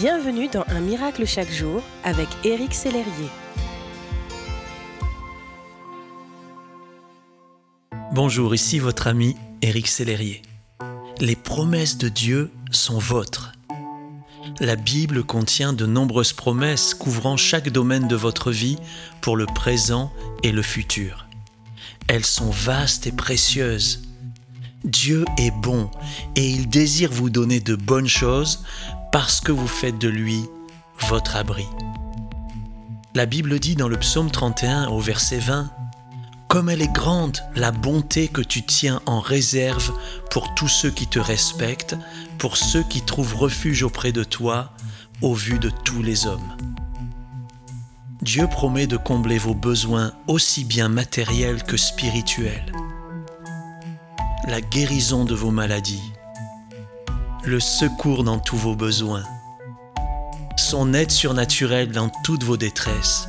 Bienvenue dans Un miracle chaque jour avec Éric Sellerier. Bonjour, ici votre ami Éric Sellerier. Les promesses de Dieu sont vôtres. La Bible contient de nombreuses promesses couvrant chaque domaine de votre vie pour le présent et le futur. Elles sont vastes et précieuses. Dieu est bon et il désire vous donner de bonnes choses parce que vous faites de lui votre abri. La Bible dit dans le psaume 31 au verset 20, Comme elle est grande la bonté que tu tiens en réserve pour tous ceux qui te respectent, pour ceux qui trouvent refuge auprès de toi, au vu de tous les hommes. Dieu promet de combler vos besoins aussi bien matériels que spirituels. La guérison de vos maladies, le secours dans tous vos besoins, son aide surnaturelle dans toutes vos détresses,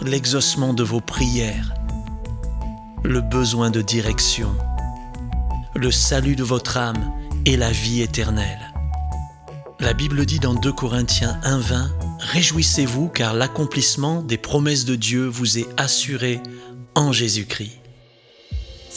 l'exaucement de vos prières, le besoin de direction, le salut de votre âme et la vie éternelle. La Bible dit dans 2 Corinthiens 1.20, Réjouissez-vous car l'accomplissement des promesses de Dieu vous est assuré en Jésus-Christ.